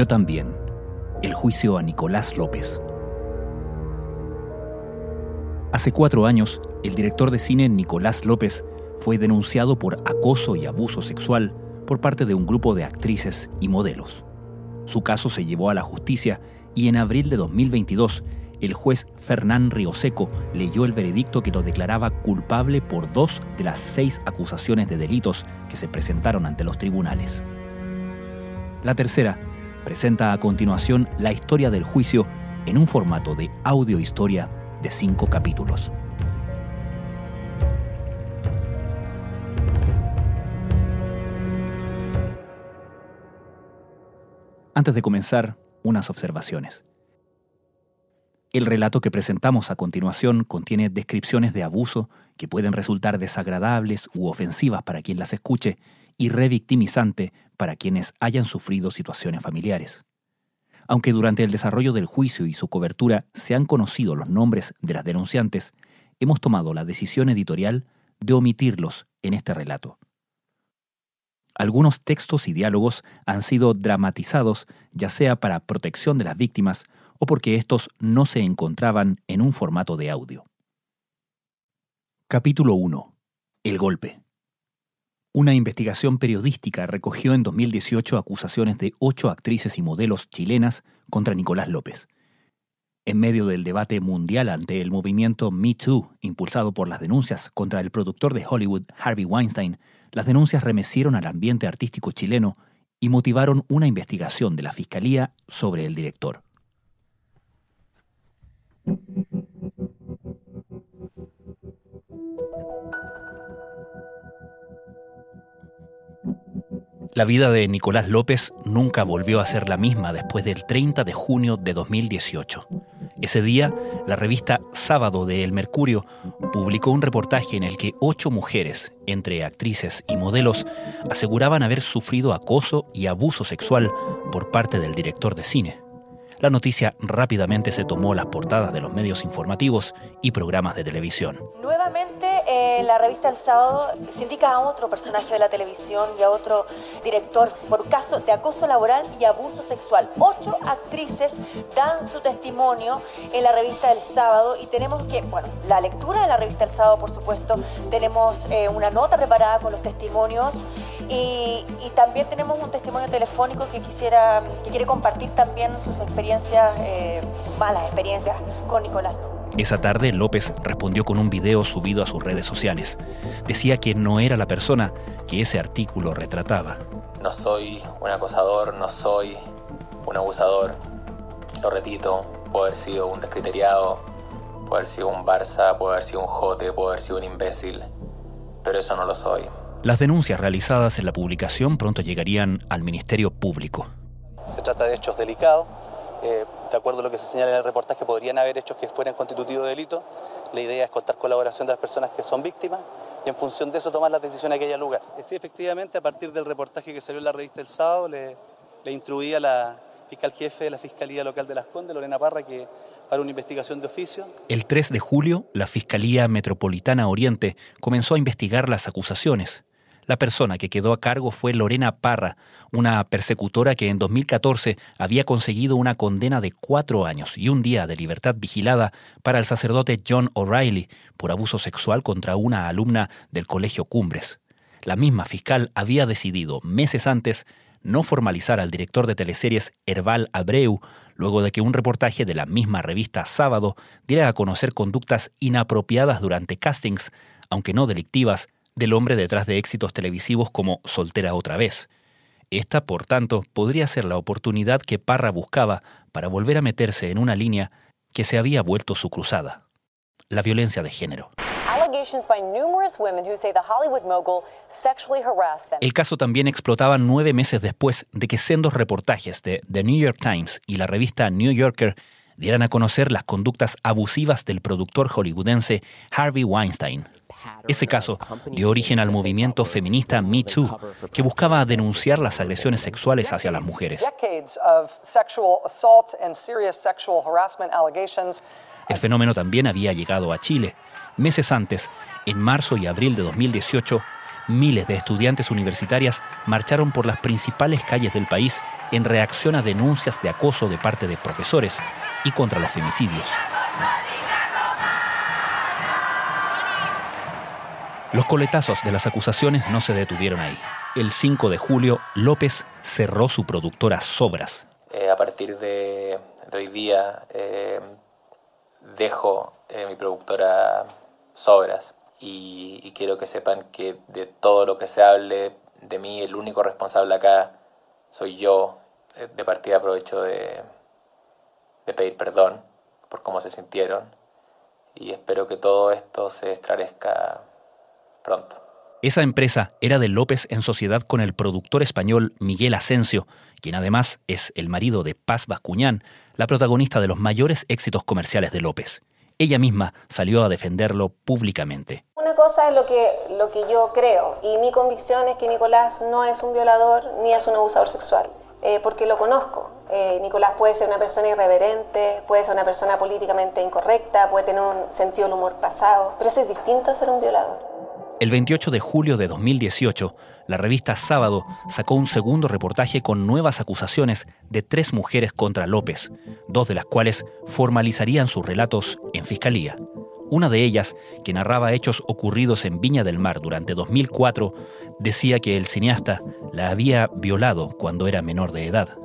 Yo también. El juicio a Nicolás López. Hace cuatro años, el director de cine Nicolás López fue denunciado por acoso y abuso sexual por parte de un grupo de actrices y modelos. Su caso se llevó a la justicia y en abril de 2022 el juez Fernán Rioseco leyó el veredicto que lo declaraba culpable por dos de las seis acusaciones de delitos que se presentaron ante los tribunales. La tercera presenta a continuación la historia del juicio en un formato de audio historia de cinco capítulos. Antes de comenzar, unas observaciones. El relato que presentamos a continuación contiene descripciones de abuso que pueden resultar desagradables u ofensivas para quien las escuche y revictimizante para quienes hayan sufrido situaciones familiares. Aunque durante el desarrollo del juicio y su cobertura se han conocido los nombres de las denunciantes, hemos tomado la decisión editorial de omitirlos en este relato. Algunos textos y diálogos han sido dramatizados ya sea para protección de las víctimas o porque estos no se encontraban en un formato de audio. Capítulo 1. El golpe. Una investigación periodística recogió en 2018 acusaciones de ocho actrices y modelos chilenas contra Nicolás López. En medio del debate mundial ante el movimiento Me Too, impulsado por las denuncias contra el productor de Hollywood Harvey Weinstein, las denuncias remecieron al ambiente artístico chileno y motivaron una investigación de la Fiscalía sobre el director. La vida de Nicolás López nunca volvió a ser la misma después del 30 de junio de 2018. Ese día, la revista Sábado de El Mercurio publicó un reportaje en el que ocho mujeres, entre actrices y modelos, aseguraban haber sufrido acoso y abuso sexual por parte del director de cine. La noticia rápidamente se tomó las portadas de los medios informativos y programas de televisión. Nuevamente en la revista El Sábado se indica a otro personaje de la televisión y a otro director por caso de acoso laboral y abuso sexual. Ocho actrices dan su testimonio en la revista El Sábado y tenemos que, bueno, la lectura de la revista El Sábado, por supuesto, tenemos eh, una nota preparada con los testimonios y, también tenemos un testimonio telefónico que quisiera, que quiere compartir también sus experiencias, eh, sus malas experiencias con Nicolás. Esa tarde López respondió con un video subido a sus redes sociales. Decía que no era la persona que ese artículo retrataba. No soy un acosador, no soy un abusador. Lo repito, puedo haber sido un descriteriado, puedo haber sido un Barça, puedo haber sido un jote, puedo haber sido un imbécil, pero eso no lo soy. Las denuncias realizadas en la publicación pronto llegarían al Ministerio Público. Se trata de hechos delicados. Eh, de acuerdo a lo que se señala en el reportaje, podrían haber hechos que fueran constitutivos de delito. La idea es contar colaboración de las personas que son víctimas y en función de eso tomar las decisiones que haya lugar. Eh, sí, efectivamente, a partir del reportaje que salió en la revista El Sábado, le, le instruí a la fiscal jefe de la Fiscalía Local de Las Condes, Lorena Parra, que para una investigación de oficio. El 3 de julio, la Fiscalía Metropolitana Oriente comenzó a investigar las acusaciones. La persona que quedó a cargo fue Lorena Parra, una persecutora que en 2014 había conseguido una condena de cuatro años y un día de libertad vigilada para el sacerdote John O'Reilly por abuso sexual contra una alumna del Colegio Cumbres. La misma fiscal había decidido meses antes no formalizar al director de teleseries Herbal Abreu luego de que un reportaje de la misma revista Sábado diera a conocer conductas inapropiadas durante castings, aunque no delictivas, del hombre detrás de éxitos televisivos como Soltera otra vez. Esta, por tanto, podría ser la oportunidad que Parra buscaba para volver a meterse en una línea que se había vuelto su cruzada, la violencia de género. El caso también explotaba nueve meses después de que sendos reportajes de The New York Times y la revista New Yorker dieran a conocer las conductas abusivas del productor hollywoodense Harvey Weinstein. Ese caso dio origen al movimiento feminista Me Too, que buscaba denunciar las agresiones sexuales hacia las mujeres. El fenómeno también había llegado a Chile. Meses antes, en marzo y abril de 2018, miles de estudiantes universitarias marcharon por las principales calles del país en reacción a denuncias de acoso de parte de profesores y contra los femicidios. Los coletazos de las acusaciones no se detuvieron ahí. El 5 de julio, López cerró su productora Sobras. Eh, a partir de, hoy día, eh, dejo eh, mi productora Sobras y, quiero que sepan que de todo lo que se hable de mí, el único responsable acá soy yo. De partida aprovecho de, de pedir perdón por cómo se sintieron y espero que todo esto se esclarezca pronto. Esa empresa era de López en sociedad con el productor español Miguel Asensio, quien además es el marido de Paz Bascuñán, la protagonista de los mayores éxitos comerciales de López. Ella misma salió a defenderlo públicamente. Una cosa es lo que, lo que yo creo y mi convicción es que Nicolás no es un violador ni es un abusador sexual, eh, porque lo conozco. Eh, Nicolás puede ser una persona irreverente, puede ser una persona políticamente incorrecta, puede tener un sentido del humor pasado, pero eso es distinto a ser un violador. El 28 de julio de 2018, la revista Sábado sacó un segundo reportaje con nuevas acusaciones de tres mujeres contra López, dos de las cuales formalizarían sus relatos en fiscalía. Una de ellas, que narraba hechos ocurridos en Viña del Mar durante 2004, decía que el cineasta la había violado cuando era menor de edad.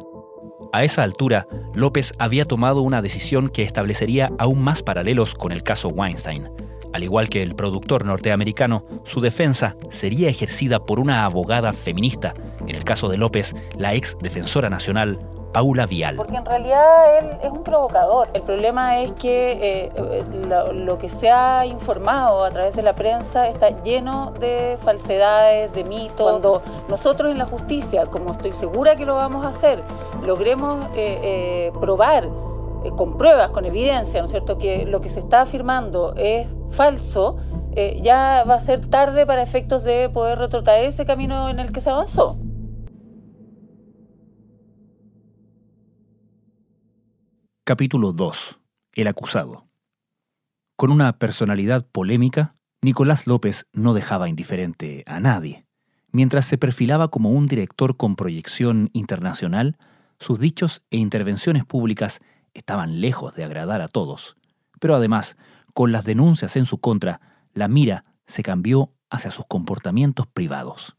A esa altura, López había tomado una decisión que establecería aún más paralelos con el caso Weinstein. Al igual que el productor norteamericano, su defensa sería ejercida por una abogada feminista, en el caso de López, la ex defensora nacional Paula Vial. Porque en realidad él es un provocador. El problema es que eh, lo, que se ha informado a través de la prensa está lleno de falsedades, de mitos. Cuando nosotros en la justicia, como estoy segura que lo vamos a hacer, logremos eh, eh, probar con pruebas, con evidencia, ¿no es cierto?, que lo que se está afirmando es falso, eh, ya va a ser tarde para efectos de poder retrotraer ese camino en el que se avanzó. Capítulo 2. El acusado. Con una personalidad polémica, Nicolás López no dejaba indiferente a nadie. Mientras se perfilaba como un director con proyección internacional, sus dichos e intervenciones públicas estaban lejos de agradar a todos. Pero además, con las denuncias en su contra, la mira se cambió hacia sus comportamientos privados.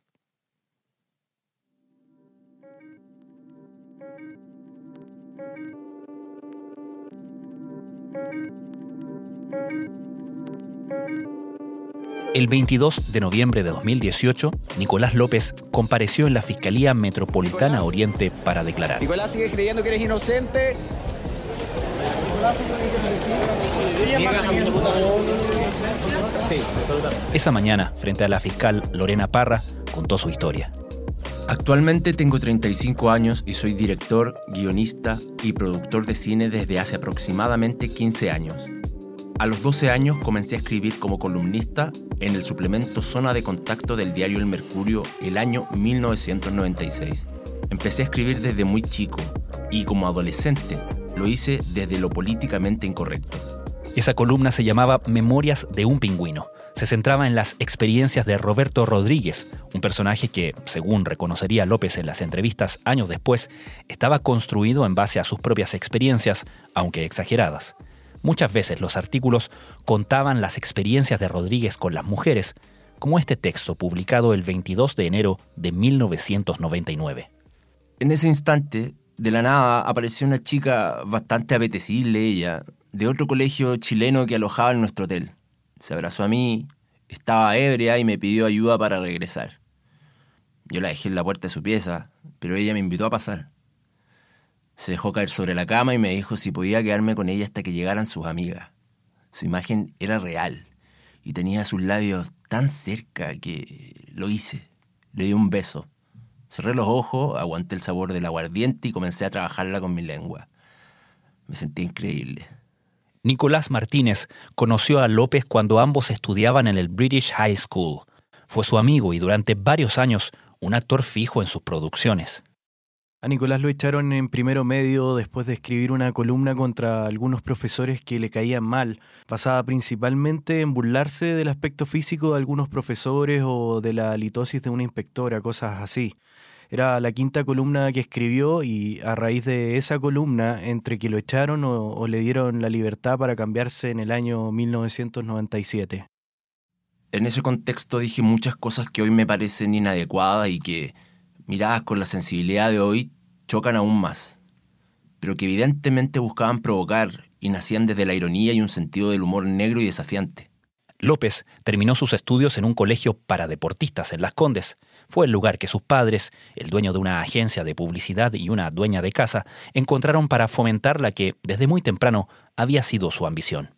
El 22 de noviembre de 2018, Nicolás López compareció en la Fiscalía Metropolitana Oriente para declarar. Nicolás sigue creyendo que eres inocente esa mañana, frente a la fiscal Lorena Parra, contó su historia. Actualmente tengo 35 años y soy director, guionista y productor de cine desde hace aproximadamente 15 años. A los 12 años comencé a escribir como columnista en el suplemento Zona de Contacto del diario El Mercurio el año 1996. Empecé a escribir desde muy chico y como adolescente lo hice desde lo políticamente incorrecto. Esa columna se llamaba Memorias de un pingüino. Se centraba en las experiencias de Roberto Rodríguez, un personaje que, según reconocería López en las entrevistas años después, estaba construido en base a sus propias experiencias, aunque exageradas. Muchas veces los artículos contaban las experiencias de Rodríguez con las mujeres, como este texto publicado el 22 de enero de 1999. En ese instante de la nada apareció una chica bastante apetecible, ella, de otro colegio chileno que alojaba en nuestro hotel. Se abrazó a mí, estaba ebria y me pidió ayuda para regresar. Yo la dejé en la puerta de su pieza, pero ella me invitó a pasar. Se dejó caer sobre la cama y me dijo si podía quedarme con ella hasta que llegaran sus amigas. Su imagen era real y tenía sus labios tan cerca que lo hice. Le di un beso. Cerré los ojos, aguanté el sabor del aguardiente y comencé a trabajarla con mi lengua. Me sentí increíble. Nicolás Martínez conoció a López cuando ambos estudiaban en el British High School. Fue su amigo y durante varios años un actor fijo en sus producciones. A Nicolás lo echaron en primero medio después de escribir una columna contra algunos profesores que le caían mal, basada principalmente en burlarse del aspecto físico de algunos profesores o de la litosis de una inspectora, cosas así. Era la quinta columna que escribió y a raíz de esa columna, entre que lo echaron o, le dieron la libertad para cambiarse en el año 1997. En ese contexto dije muchas cosas que hoy me parecen inadecuadas y que, miradas con la sensibilidad de hoy, chocan aún más, pero que evidentemente buscaban provocar y nacían desde la ironía y un sentido del humor negro y desafiante. López terminó sus estudios en un colegio para deportistas en Las Condes. Fue el lugar que sus padres, el dueño de una agencia de publicidad y una dueña de casa, encontraron para fomentar la que, desde muy temprano, había sido su ambición.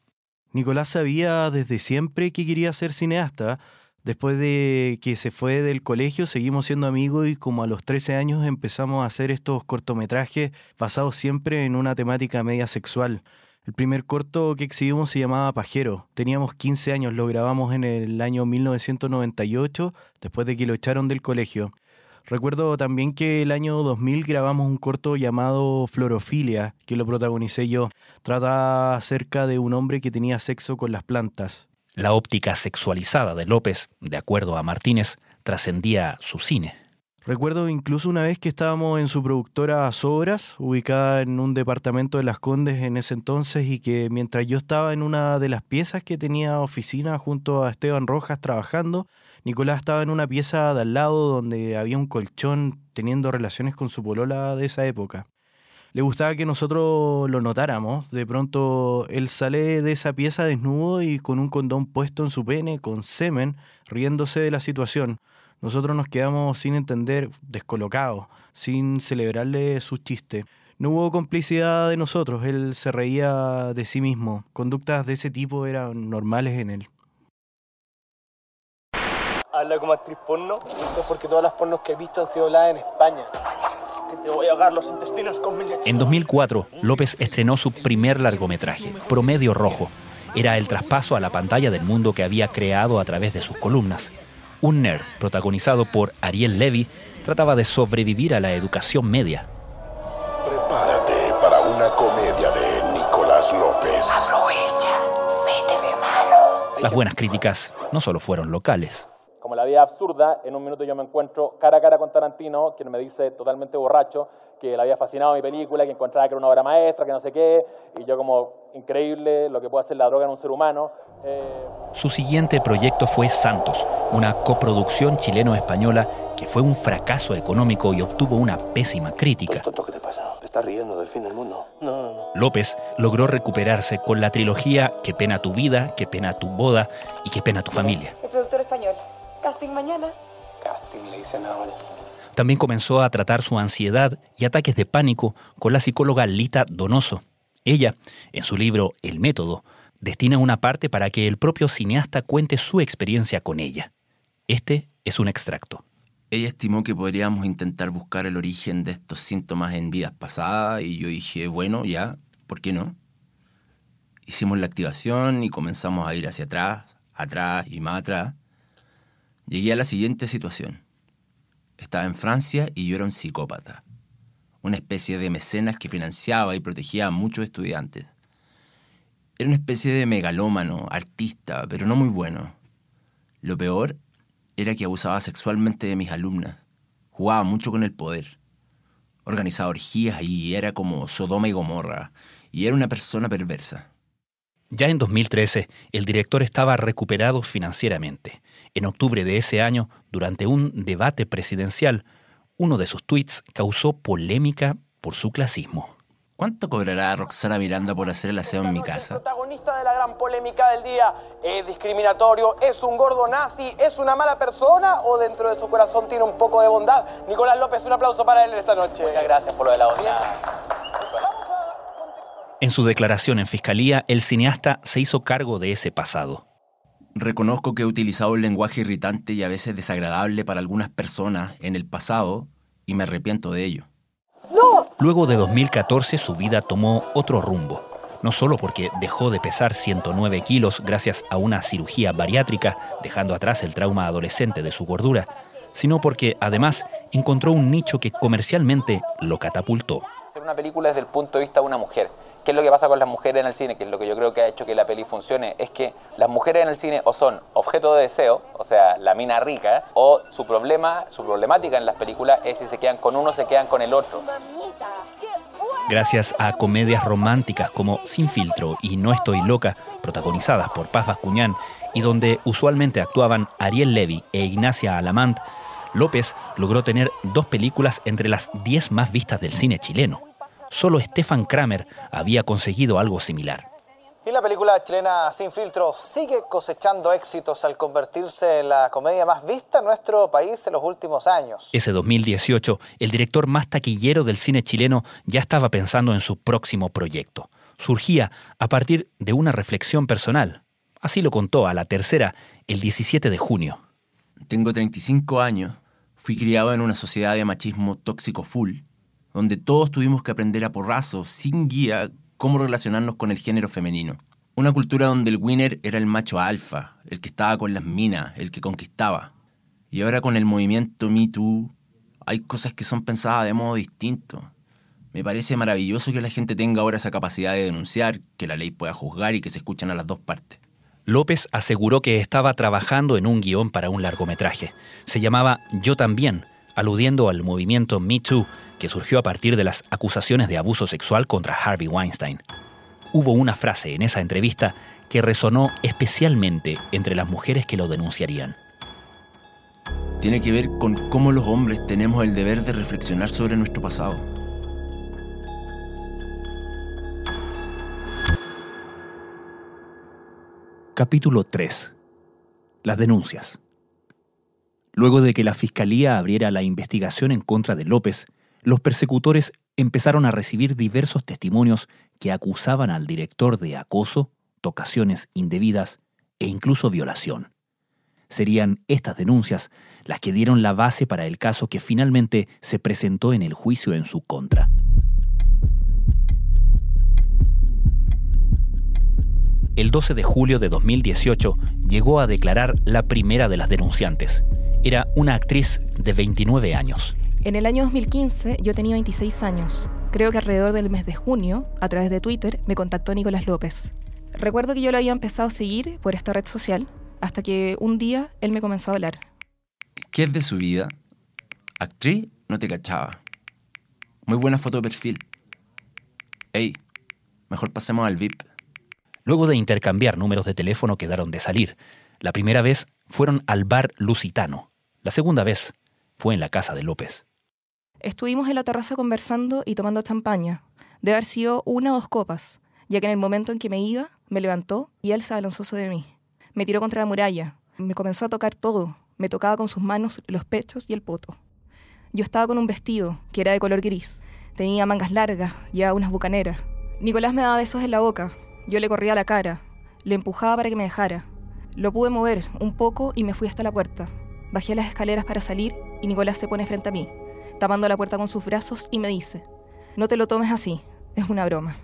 Nicolás sabía desde siempre que quería ser cineasta. Después de que se fue del colegio, seguimos siendo amigos y como a los 13 años empezamos a hacer estos cortometrajes basados siempre en una temática media sexual. El primer corto que exhibimos se llamaba Pajero. Teníamos 15 años, lo grabamos en el año 1998, después de que lo echaron del colegio. Recuerdo también que el año 2000 grabamos un corto llamado Florofilia, que lo protagonicé yo. Trata acerca de un hombre que tenía sexo con las plantas. La óptica sexualizada de López, de acuerdo a Martínez, trascendía su cine. Recuerdo incluso una vez que estábamos en su productora Sobras, ubicada en un departamento de Las Condes en ese entonces, y que mientras yo estaba en una de las piezas que tenía oficina junto a Esteban Rojas trabajando, Nicolás estaba en una pieza de al lado donde había un colchón teniendo relaciones con su polola de esa época. Le gustaba que nosotros lo notáramos. De pronto él sale de esa pieza desnudo y con un condón puesto en su pene, con semen, riéndose de la situación nosotros nos quedamos sin entender, descolocados, sin celebrarle su chiste. No hubo complicidad de nosotros, él se reía de sí mismo. Conductas de ese tipo eran normales en él. Habla como actriz porno, eso es porque todas las pornos que he visto han sido habladas en España. Que te voy a ahogar los intestinos con En 2004, López estrenó su primer largometraje, Promedio Rojo. Era el traspaso a la pantalla del mundo que había creado a través de sus columnas. Un nerd, protagonizado por Ariel Levy, trataba de sobrevivir a la educación media. Prepárate para una comedia de Nicolás López. Aprovecha, de mano. Las buenas críticas no solo fueron locales. Como la vida absurda, en un minuto yo me encuentro cara a cara con Tarantino, quien me dice totalmente borracho que le había fascinado mi película, que encontraba que era una obra maestra, que no sé qué, y yo como increíble lo que puede hacer la droga en un ser humano. Su siguiente proyecto fue Santos, una coproducción chileno-española que fue un fracaso económico y obtuvo una pésima crítica. ¿Qué te pasa? ¿Te estás riendo del fin del mundo? No, no, no. López logró recuperarse con la trilogía Qué pena tu vida, Qué pena tu boda y Qué pena tu familia. El productor español. Casting mañana. Casting le dicen ahora. También comenzó a tratar su ansiedad y ataques de pánico con la psicóloga Lita Donoso. Ella, en su libro El método, destina una parte para que el propio cineasta cuente su experiencia con ella. Este es un extracto. Ella estimó que podríamos intentar buscar el origen de estos síntomas en vidas pasadas y yo dije, bueno, ya, ¿por qué no? Hicimos la activación y comenzamos a ir hacia atrás, atrás y más atrás. Llegué a la siguiente situación. Estaba en Francia y yo era un psicópata, una especie de mecenas que financiaba y protegía a muchos estudiantes. Era una especie de megalómano, artista, pero no muy bueno. Lo peor era que abusaba sexualmente de mis alumnas, jugaba mucho con el poder, organizaba orgías y era como Sodoma y Gomorra, y era una persona perversa. Ya en 2013, el director estaba recuperado financieramente en octubre de ese año, durante un debate presidencial, uno de sus tweets causó polémica por su clasismo. ¿Cuánto cobrará Roxana Miranda por hacer el aseo en mi casa? El protagonista de la gran polémica del día es discriminatorio, es un gordo nazi, es una mala persona o dentro de su corazón tiene un poco de bondad. Nicolás López, un aplauso para él esta noche. Muchas gracias por lo de la bondad. En su declaración en fiscalía, el cineasta se hizo cargo de ese pasado. Reconozco que he utilizado un lenguaje irritante y a veces desagradable para algunas personas en el pasado y me arrepiento de ello. Luego de 2014 su vida tomó otro rumbo. No solo porque dejó de pesar 109 kilos gracias a una cirugía bariátrica, dejando atrás el trauma adolescente de su gordura, sino porque además encontró un nicho que comercialmente lo catapultó. Hacer una película desde el punto de vista de una mujer ¿Qué es lo que pasa con las mujeres en el cine? Que es lo que yo creo que ha hecho que la peli funcione. Es que las mujeres en el cine o son objeto de deseo, o sea, la mina rica, o su problema, su problemática en las películas es si se quedan con uno, se quedan con el otro. Gracias a comedias románticas como Sin filtro y No estoy loca, protagonizadas por Paz Bascuñán, y donde usualmente actuaban Ariel Levy e Ignacia Alamant, López logró tener dos películas entre las diez más vistas del cine chileno. Solo Stefan Kramer había conseguido algo similar. Y la película chilena Sin Filtro sigue cosechando éxitos al convertirse en la comedia más vista en nuestro país en los últimos años. Ese 2018, el director más taquillero del cine chileno ya estaba pensando en su próximo proyecto. Surgía a partir de una reflexión personal. Así lo contó a la tercera el 17 de junio. Tengo 35 años, fui criado en una sociedad de machismo tóxico full donde todos tuvimos que aprender a porrazo, sin guía, cómo relacionarnos con el género femenino. Una cultura donde el winner era el macho alfa, el que estaba con las minas, el que conquistaba. Y ahora con el movimiento Me Too, hay cosas que son pensadas de modo distinto. Me parece maravilloso que la gente tenga ahora esa capacidad de denunciar, que la ley pueda juzgar y que se escuchen a las dos partes. López aseguró que estaba trabajando en un guion para un largometraje. Se llamaba Yo también, aludiendo al movimiento Me Too, que surgió a partir de las acusaciones de abuso sexual contra Harvey Weinstein. Hubo una frase en esa entrevista que resonó especialmente entre las mujeres que lo denunciarían. Tiene que ver con cómo los hombres tenemos el deber de reflexionar sobre nuestro pasado. Capítulo 3. Las denuncias. Luego de que la Fiscalía abriera la investigación en contra de López, los persecutores empezaron a recibir diversos testimonios que acusaban al director de acoso, tocaciones indebidas e incluso violación. Serían estas denuncias las que dieron la base para el caso que finalmente se presentó en el juicio en su contra. El 12 de julio de 2018 llegó a declarar la primera de las denunciantes. Era una actriz de 29 años. En el año 2015 yo tenía 26 años. Creo que alrededor del mes de junio, a través de Twitter, me contactó Nicolás López. Recuerdo que yo lo había empezado a seguir por esta red social hasta que un día él me comenzó a hablar. ¿Qué es de su vida? Actriz, no te cachaba. Muy buena foto de perfil. Ey, mejor pasemos al VIP. Luego de intercambiar números de teléfono quedaron de salir. La primera vez fueron al bar Lusitano. La segunda vez fue en la casa de López. Estuvimos en la terraza conversando y tomando champaña. Debe haber sido una o dos copas, ya que en el momento en que me iba, me levantó y él se abalanzó sobre mí. Me tiró contra la muralla, me comenzó a tocar todo, me tocaba con sus manos los pechos y el poto. Yo estaba con un vestido que era de color gris, tenía mangas largas, llevaba unas bucaneras. Nicolás me daba besos en la boca, yo le corría la cara, le empujaba para que me dejara. Lo pude mover un poco y me fui hasta la puerta. Bajé las escaleras para salir y Nicolás se pone frente a mí tapando la puerta con sus brazos y me dice, no te lo tomes así, es una broma.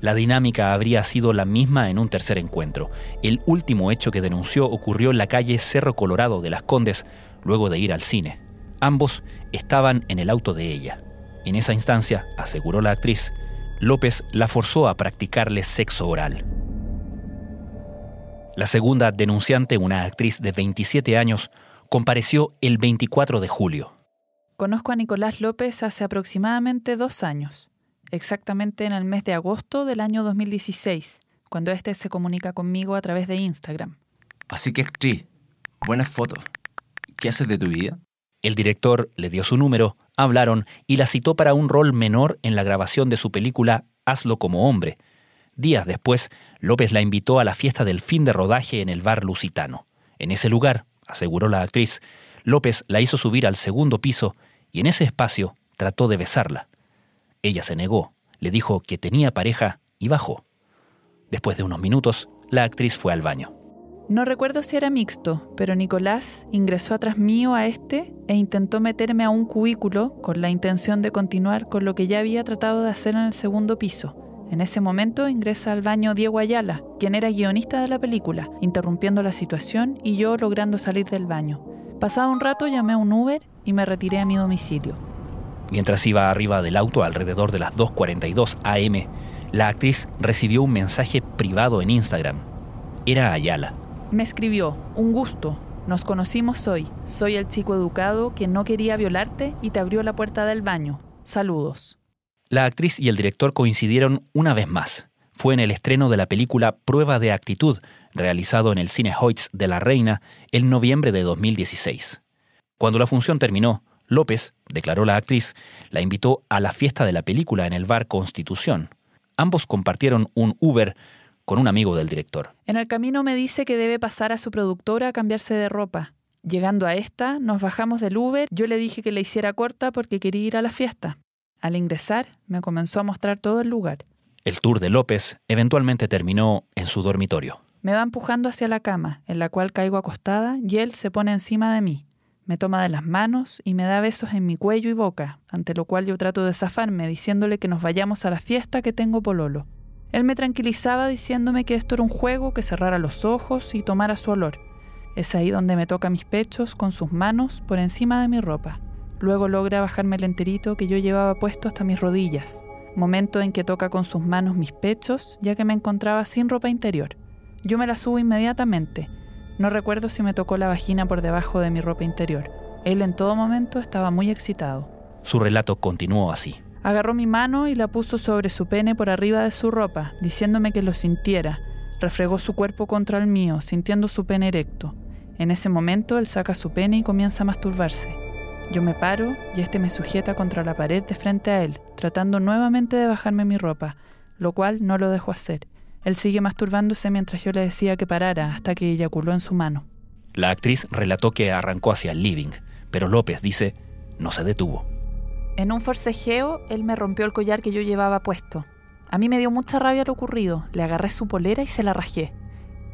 La dinámica habría sido la misma en un tercer encuentro. El último hecho que denunció ocurrió en la calle Cerro Colorado de Las Condes, luego de ir al cine. Ambos estaban en el auto de ella. En esa instancia, aseguró la actriz, López la forzó a practicarle sexo oral. La segunda denunciante, una actriz de 27 años, compareció el 24 de julio. Conozco a Nicolás López hace aproximadamente dos años, exactamente en el mes de agosto del año 2016, cuando éste se comunica conmigo a través de Instagram. Así que actriz, buenas fotos. ¿Qué haces de tu vida? El director le dio su número, hablaron y la citó para un rol menor en la grabación de su película Hazlo como hombre. Días después, López la invitó a la fiesta del fin de rodaje en el bar Lusitano. En ese lugar, aseguró la actriz, López la hizo subir al segundo piso y en ese espacio trató de besarla. Ella se negó, le dijo que tenía pareja y bajó. Después de unos minutos, la actriz fue al baño. No recuerdo si era mixto, pero Nicolás ingresó atrás mío a este e intentó meterme a un cubículo con la intención de continuar con lo que ya había tratado de hacer en el segundo piso. En ese momento ingresa al baño Diego Ayala, quien era guionista de la película, interrumpiendo la situación y yo logrando salir del baño. Pasado un rato llamé a un Uber y me retiré a mi domicilio. Mientras iba arriba del auto alrededor de las 2.42 am, la actriz recibió un mensaje privado en Instagram. Era Ayala. Me escribió, un gusto, nos conocimos hoy, soy el chico educado que no quería violarte y te abrió la puerta del baño. Saludos. La actriz y el director coincidieron una vez más. Fue en el estreno de la película Prueba de Actitud, realizado en el Cine Hoyts de La Reina en noviembre de 2016. Cuando la función terminó, López, declaró la actriz, la invitó a la fiesta de la película en el bar Constitución. Ambos compartieron un Uber con un amigo del director. En el camino me dice que debe pasar a su productora a cambiarse de ropa. Llegando a esta, nos bajamos del Uber, yo le dije que le hiciera corta porque quería ir a la fiesta. Al ingresar, me comenzó a mostrar todo el lugar. El tour de López eventualmente terminó en su dormitorio. Me va empujando hacia la cama, en la cual caigo acostada, y él se pone encima de mí. Me toma de las manos y me da besos en mi cuello y boca, ante lo cual yo trato de zafarme, diciéndole que nos vayamos a la fiesta que tengo pololo. Él me tranquilizaba diciéndome que esto era un juego, que cerrara los ojos y tomara su olor. Es ahí donde me toca mis pechos con sus manos por encima de mi ropa. Luego logra bajarme el enterito que yo llevaba puesto hasta mis rodillas, momento en que toca con sus manos mis pechos, ya que me encontraba sin ropa interior. Yo me la subo inmediatamente. No recuerdo si me tocó la vagina por debajo de mi ropa interior. Él en todo momento estaba muy excitado. Su relato continuó así. Agarró mi mano y la puso sobre su pene por arriba de su ropa, diciéndome que lo sintiera. Refregó su cuerpo contra el mío, sintiendo su pene erecto. En ese momento él saca su pene y comienza a masturbarse. Yo me paro y este me sujeta contra la pared de frente a él, tratando nuevamente de bajarme mi ropa, lo cual no lo dejo hacer. Él sigue masturbándose mientras yo le decía que parara hasta que eyaculó en su mano. La actriz relató que arrancó hacia el living, pero López dice no se detuvo. En un forcejeo, él me rompió el collar que yo llevaba puesto. A mí me dio mucha rabia lo ocurrido. Le agarré su polera y se la rajé.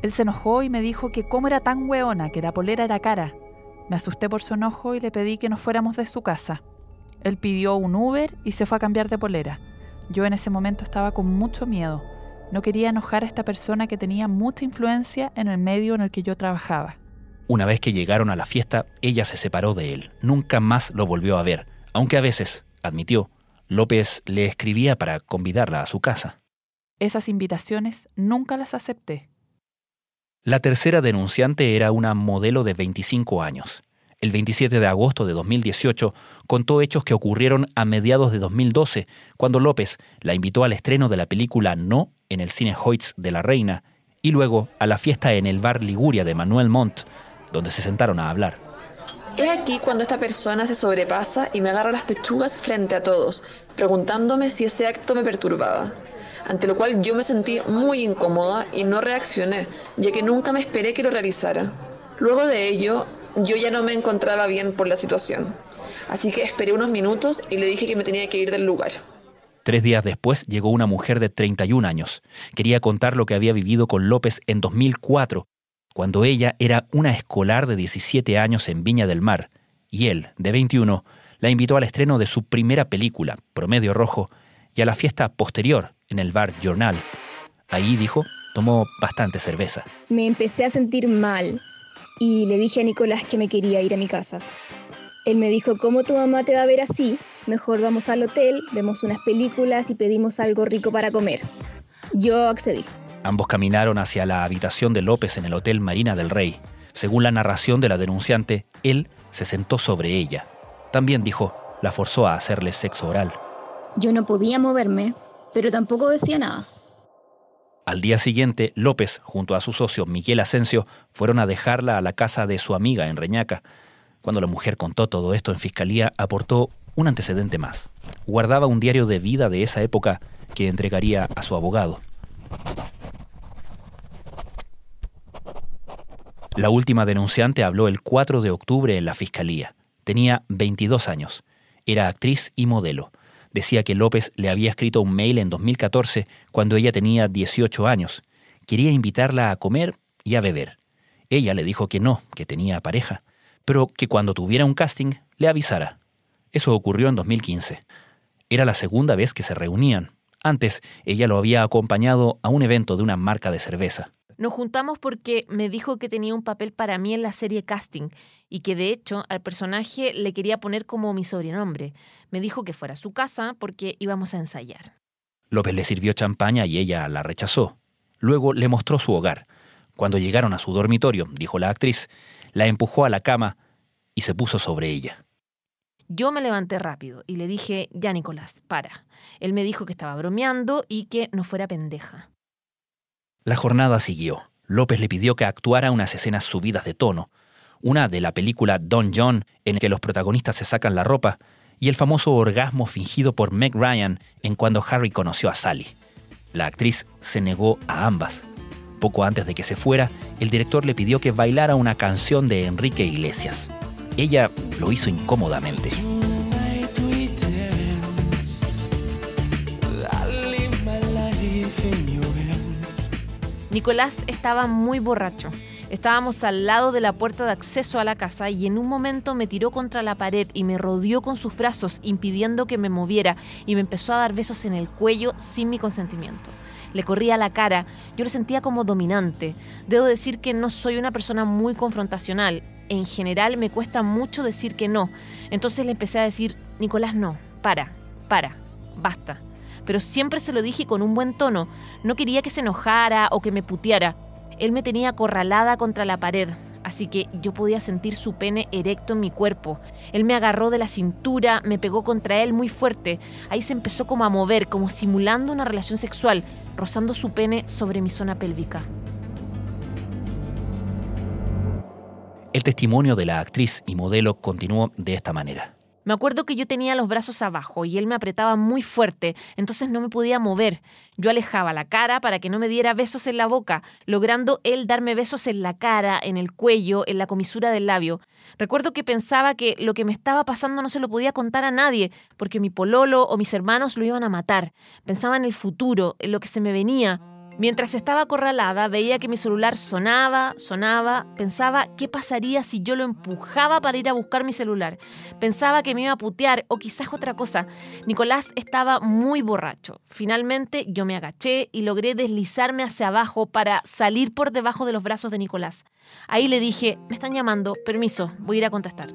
Él se enojó y me dijo que cómo era tan hueona, que la polera era cara. Me asusté por su enojo y le pedí que nos fuéramos de su casa. Él pidió un Uber y se fue a cambiar de polera. Yo en ese momento estaba con mucho miedo. No quería enojar a esta persona que tenía mucha influencia en el medio en el que yo trabajaba. Una vez que llegaron a la fiesta, ella se separó de él. Nunca más lo volvió a ver aunque a veces, admitió, López le escribía para convidarla a su casa. Esas invitaciones nunca las acepté. La tercera denunciante era una modelo de 25 años. El 27 de agosto de 2018 contó hechos que ocurrieron a mediados de 2012, cuando López la invitó al estreno de la película No en el cine Hoyts de la Reina y luego a la fiesta en el bar Liguria de Manuel Montt, donde se sentaron a hablar. Es aquí cuando esta persona se sobrepasa y me agarra las pechugas frente a todos, preguntándome si ese acto me perturbaba. Ante lo cual yo me sentí muy incómoda y no reaccioné, ya que nunca me esperé que lo realizara. Luego de ello, yo ya no me encontraba bien por la situación. Así que esperé unos minutos y le dije que me tenía que ir del lugar. Tres días después llegó una mujer de 31 años. Quería contar lo que había vivido con López en 2004 cuando ella era una escolar de 17 años en Viña del Mar, y él, de 21, la invitó al estreno de su primera película, Promedio Rojo, y a la fiesta posterior en el bar Journal. Ahí, dijo, tomó bastante cerveza. Me empecé a sentir mal y le dije a Nicolás que me quería ir a mi casa. Él me dijo, ¿cómo tu mamá te va a ver así? Mejor vamos al hotel, vemos unas películas y pedimos algo rico para comer. Yo accedí. Ambos caminaron hacia la habitación de López en el Hotel Marina del Rey. Según la narración de la denunciante, él se sentó sobre ella. También dijo, la forzó a hacerle sexo oral. Yo no podía moverme, pero tampoco decía nada. Al día siguiente, López, junto a su socio Miguel Asensio, fueron a dejarla a la casa de su amiga en Reñaca. Cuando la mujer contó todo esto en fiscalía, aportó un antecedente más. Guardaba un diario de vida de esa época que entregaría a su abogado. La última denunciante habló el 4 de octubre en la fiscalía. Tenía 22 años. Era actriz y modelo. Decía que López le había escrito un mail en 2014 cuando ella tenía 18 años. Quería invitarla a comer y a beber. Ella le dijo que no, que tenía pareja, pero que cuando tuviera un casting le avisara. Eso ocurrió en 2015. Era la segunda vez que se reunían. Antes, ella lo había acompañado a un evento de una marca de cerveza. Nos juntamos porque me dijo que tenía un papel para mí en la serie Casting y que de hecho al personaje le quería poner como mi sobrenombre. Me dijo que fuera a su casa porque íbamos a ensayar. López le sirvió champaña y ella la rechazó. Luego le mostró su hogar. Cuando llegaron a su dormitorio, dijo la actriz, la empujó a la cama y se puso sobre ella. Yo me levanté rápido y le dije, ya Nicolás, para. Él me dijo que estaba bromeando y que no fuera pendeja. La jornada siguió. López le pidió que actuara unas escenas subidas de tono, una de la película Don John, en que los protagonistas se sacan la ropa, y el famoso orgasmo fingido por Meg Ryan en cuando Harry conoció a Sally. La actriz se negó a ambas. Poco antes de que se fuera, el director le pidió que bailara una canción de Enrique Iglesias. Ella lo hizo incómodamente. Nicolás estaba muy borracho. Estábamos al lado de la puerta de acceso a la casa y en un momento me tiró contra la pared y me rodeó con sus brazos impidiendo que me moviera y me empezó a dar besos en el cuello sin mi consentimiento. Le corría la cara, yo lo sentía como dominante. Debo decir que no soy una persona muy confrontacional. En general me cuesta mucho decir que no. Entonces le empecé a decir, Nicolás, no, para, para, basta pero siempre se lo dije con un buen tono. No quería que se enojara o que me puteara. Él me tenía acorralada contra la pared, así que yo podía sentir su pene erecto en mi cuerpo. Él me agarró de la cintura, me pegó contra él muy fuerte. Ahí se empezó como a mover, como simulando una relación sexual, rozando su pene sobre mi zona pélvica. El testimonio de la actriz y modelo continuó de esta manera. Me acuerdo que yo tenía los brazos abajo y él me apretaba muy fuerte, entonces no me podía mover. Yo alejaba la cara para que no me diera besos en la boca, logrando él darme besos en la cara, en el cuello, en la comisura del labio. Recuerdo que pensaba que lo que me estaba pasando no se lo podía contar a nadie, porque mi pololo o mis hermanos lo iban a matar. Pensaba en el futuro, en lo que se me venía. Mientras estaba acorralada, veía que mi celular sonaba, sonaba, pensaba qué pasaría si yo lo empujaba para ir a buscar mi celular. Pensaba que me iba a putear o quizás otra cosa. Nicolás estaba muy borracho. Finalmente yo me agaché y logré deslizarme hacia abajo para salir por debajo de los brazos de Nicolás. Ahí le dije, me están llamando, permiso, voy a ir a contestar.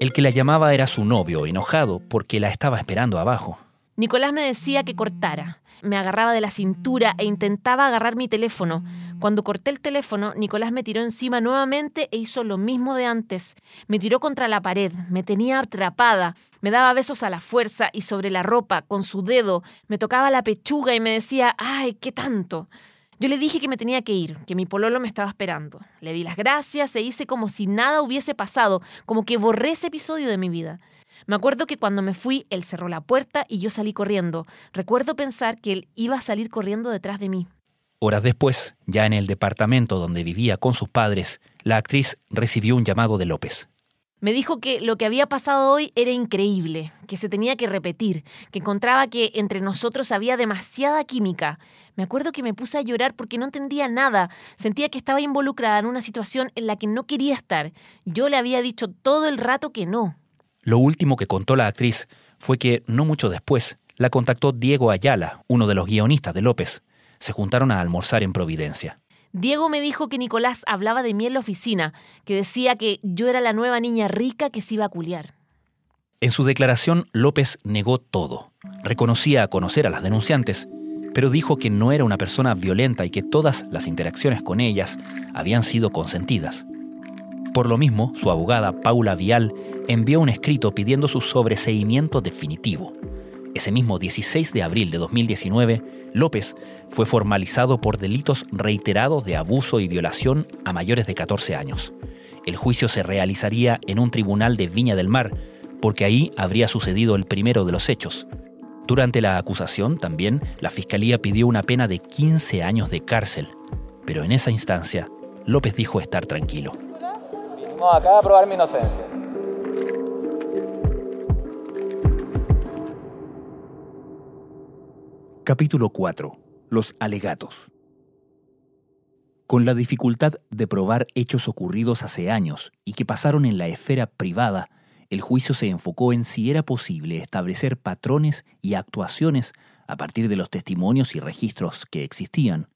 El que la llamaba era su novio, enojado porque la estaba esperando abajo. Nicolás me decía que cortara me agarraba de la cintura e intentaba agarrar mi teléfono. Cuando corté el teléfono, Nicolás me tiró encima nuevamente e hizo lo mismo de antes. Me tiró contra la pared, me tenía atrapada, me daba besos a la fuerza y sobre la ropa, con su dedo, me tocaba la pechuga y me decía, ¡ay, qué tanto! Yo le dije que me tenía que ir, que mi pololo me estaba esperando. Le di las gracias e hice como si nada hubiese pasado, como que borré ese episodio de mi vida. Me acuerdo que cuando me fui, él cerró la puerta y yo salí corriendo. Recuerdo pensar que él iba a salir corriendo detrás de mí. Horas después, ya en el departamento donde vivía con sus padres, la actriz recibió un llamado de López. Me dijo que lo que había pasado hoy era increíble, que se tenía que repetir, que encontraba que entre nosotros había demasiada química. Me acuerdo que me puse a llorar porque no entendía nada, sentía que estaba involucrada en una situación en la que no quería estar. Yo le había dicho todo el rato que no. Lo último que contó la actriz fue que, no mucho después, la contactó Diego Ayala, uno de los guionistas de López. Se juntaron a almorzar en Providencia. Diego me dijo que Nicolás hablaba de mí en la oficina, que decía que yo era la nueva niña rica que se iba a culiar. En su declaración, López negó todo. Reconocía conocer a las denunciantes, pero dijo que no era una persona violenta y que todas las interacciones con ellas habían sido consentidas. Por lo mismo, su abogada, Paula Vial, envió un escrito pidiendo su sobreseimiento definitivo. Ese mismo 16 de abril de 2019, López fue formalizado por delitos reiterados de abuso y violación a mayores de 14 años. El juicio se realizaría en un tribunal de Viña del Mar, porque ahí habría sucedido el primero de los hechos. Durante la acusación también, la Fiscalía pidió una pena de 15 años de cárcel, pero en esa instancia, López dijo estar tranquilo. Vinimos acá a probar mi inocencia. Capítulo 4. Los alegatos. Con la dificultad de probar hechos ocurridos hace años y que pasaron en la esfera privada, el juicio se enfocó en si era posible establecer patrones y actuaciones a partir de los testimonios y registros que existían.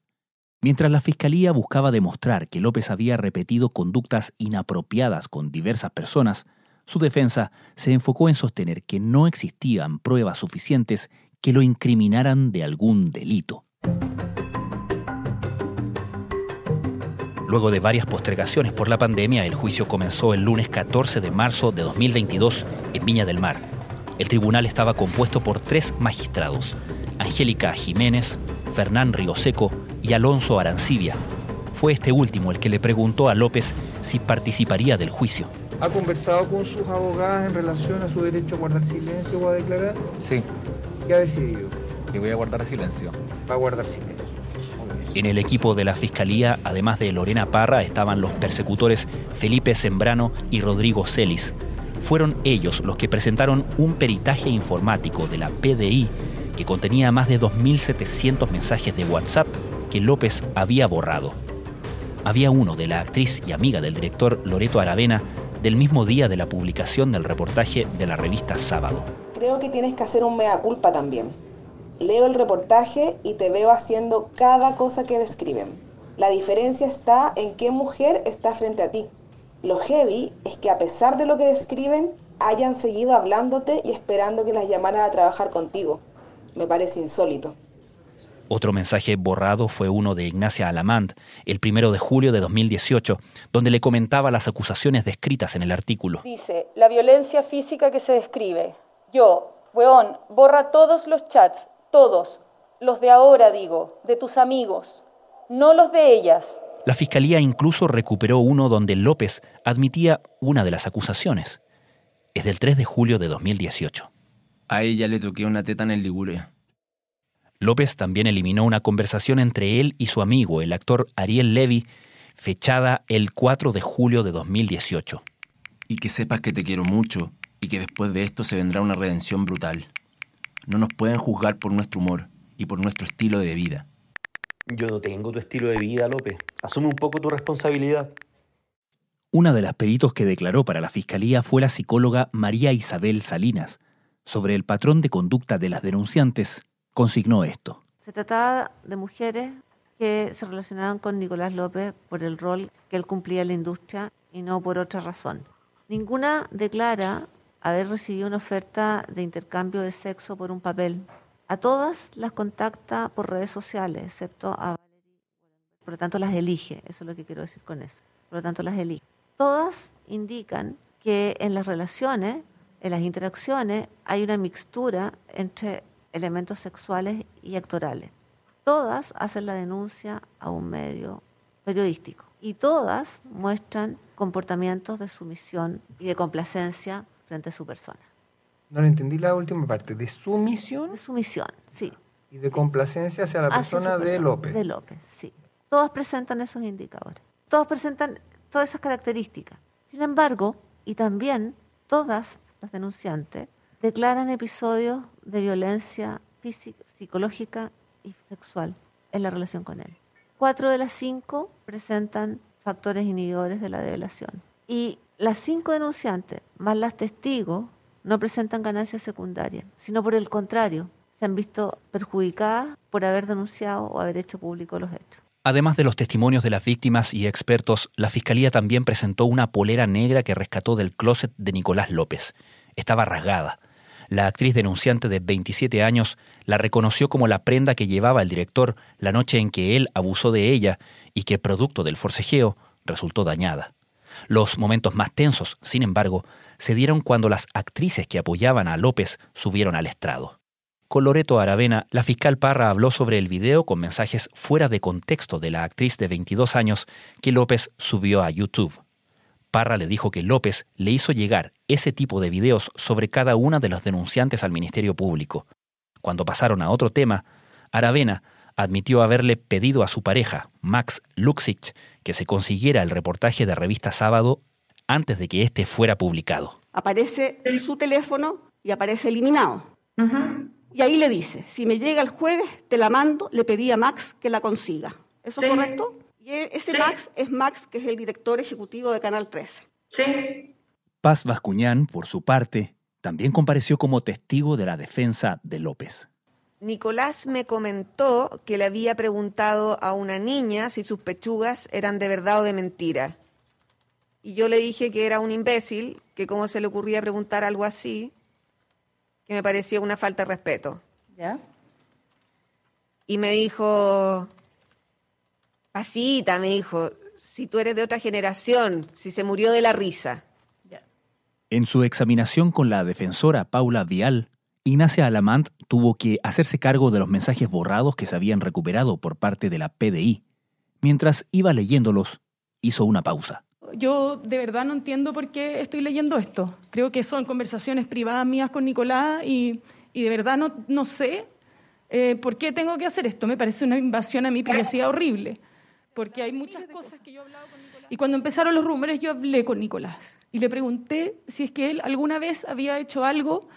Mientras la Fiscalía buscaba demostrar que López había repetido conductas inapropiadas con diversas personas, su defensa se enfocó en sostener que no existían pruebas suficientes que lo incriminaran de algún delito. Luego de varias postergaciones por la pandemia, el juicio comenzó el lunes 14 de marzo de 2022 en Viña del Mar. El tribunal estaba compuesto por tres magistrados, Angélica Jiménez, Fernán Rioseco y Alonso Arancibia. Fue este último el que le preguntó a López si participaría del juicio. ¿Ha conversado con sus abogadas en relación a su derecho a guardar silencio o a declarar? Sí. ¿Qué ha decidido? Que voy a guardar silencio. Va a guardar silencio. En el equipo de la Fiscalía, además de Lorena Parra, estaban los persecutores Felipe Sembrano y Rodrigo Celis. Fueron ellos los que presentaron un peritaje informático de la PDI que contenía más de 2.700 mensajes de WhatsApp que López había borrado. Había uno de la actriz y amiga del director Loreto Aravena del mismo día de la publicación del reportaje de la revista Sábado. Creo que tienes que hacer un mea culpa también. Leo el reportaje y te veo haciendo cada cosa que describen. La diferencia está en qué mujer está frente a ti. Lo heavy es que a pesar de lo que describen, hayan seguido hablándote y esperando que las llamaras a trabajar contigo. Me parece insólito. Otro mensaje borrado fue uno de Ignacia Alamand, el primero de julio de 2018, donde le comentaba las acusaciones descritas en el artículo. Dice, la violencia física que se describe. Yo, weón, borra todos los chats, todos, los de ahora digo, de tus amigos, no los de ellas. La fiscalía incluso recuperó uno donde López admitía una de las acusaciones. Es del 3 de julio de 2018. A ella le toqué una teta en el Liguria. López también eliminó una conversación entre él y su amigo, el actor Ariel Levy, fechada el 4 de julio de 2018. Y que sepas que te quiero mucho y que después de esto se vendrá una redención brutal. No nos pueden juzgar por nuestro humor y por nuestro estilo de vida. Yo no tengo tu estilo de vida, López. Asume un poco tu responsabilidad. Una de las peritos que declaró para la fiscalía fue la psicóloga María Isabel Salinas. Sobre el patrón de conducta de las denunciantes, consignó esto. Se trataba de mujeres que se relacionaban con Nicolás López por el rol que él cumplía en la industria y no por otra razón. Ninguna declara haber recibido una oferta de intercambio de sexo por un papel. A todas las contacta por redes sociales, excepto a Valerie. Por lo tanto, las elige. Eso es lo que quiero decir con eso. Por lo tanto, las elige. Todas indican que en las relaciones, en las interacciones, hay una mixtura entre elementos sexuales y actorales. Todas hacen la denuncia a un medio periodístico y todas muestran comportamientos de sumisión y de complacencia frente a su persona. No le entendí la última parte. ¿De sumisión? De sumisión, sí. Y de complacencia hacia la persona, de López. De López, sí. Todas presentan esos indicadores. Todas presentan todas esas características. Sin embargo, y también todas las denunciantes declaran episodios de violencia física, psicológica y sexual en la relación con él. Cuatro de las cinco presentan factores inhibidores de la develación. Y las cinco denunciantes, más las testigos, no presentan ganancias secundarias, sino por el contrario, se han visto perjudicadas por haber denunciado o haber hecho público los hechos. Además de los testimonios de las víctimas y expertos, la Fiscalía también presentó una polera negra que rescató del closet de Nicolás López. Estaba rasgada. La actriz denunciante de 27 años la reconoció como la prenda que llevaba el director la noche en que él abusó de ella y que, producto del forcejeo, resultó dañada. Los momentos más tensos, sin embargo, se dieron cuando las actrices que apoyaban a López subieron al estrado. Con Loreto Aravena, la fiscal Parra habló sobre el video con mensajes fuera de contexto de la actriz de 22 años que López subió a YouTube. Parra le dijo que López le hizo llegar ese tipo de videos sobre cada una de los denunciantes al Ministerio Público. Cuando pasaron a otro tema, Aravena admitió haberle pedido a su pareja, Max Luxich, que se consiguiera el reportaje de revista Sábado antes de que éste fuera publicado. Aparece su teléfono y aparece eliminado. Y ahí le dice, si me llega el jueves, te la mando, le pedí a Max que la consiga. ¿Eso es correcto? Y ese Max es Max, que es el director ejecutivo de Canal 13. Sí. Paz Vascuñán, por su parte, también compareció como testigo de la defensa de López. Nicolás me comentó que le había preguntado a una niña si sus pechugas eran de verdad o de mentira. Y yo le dije que era un imbécil, que cómo se le ocurría preguntar algo así, que me parecía una falta de respeto. ¿Ya? Y me dijo, pasita, me dijo, si tú eres de otra generación, si se murió de la risa. En su examinación con la defensora Paula Vial, Ignacia Alamant tuvo que hacerse cargo de los mensajes borrados que se habían recuperado por parte de la PDI. Mientras iba leyéndolos, hizo una pausa. Yo de verdad no entiendo por qué estoy leyendo esto. Creo que son conversaciones privadas mías con Nicolás y, de verdad no, no sé eh, por qué tengo que hacer esto. Me parece una invasión a mi privacidad horrible, porque hay muchas cosas que yo he hablado con Nicolás. Y cuando empezaron los rumores yo hablé con Nicolás y le pregunté si es que él alguna vez había hecho algo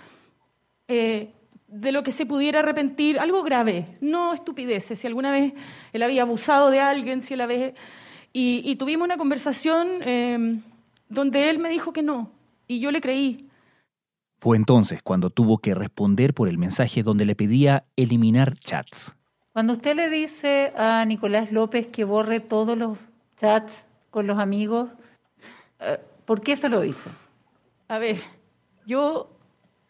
eh, de lo que se pudiera arrepentir, algo grave, no estupideces, si alguna vez él había abusado de alguien, si él había... Y, tuvimos una conversación eh, donde él me dijo que no, y yo le creí. Fue entonces cuando tuvo que responder por el mensaje donde le pedía eliminar chats. Cuando usted le dice a Nicolás López que borre todos los chats con los amigos, eh, ¿por qué se lo dice? A ver, yo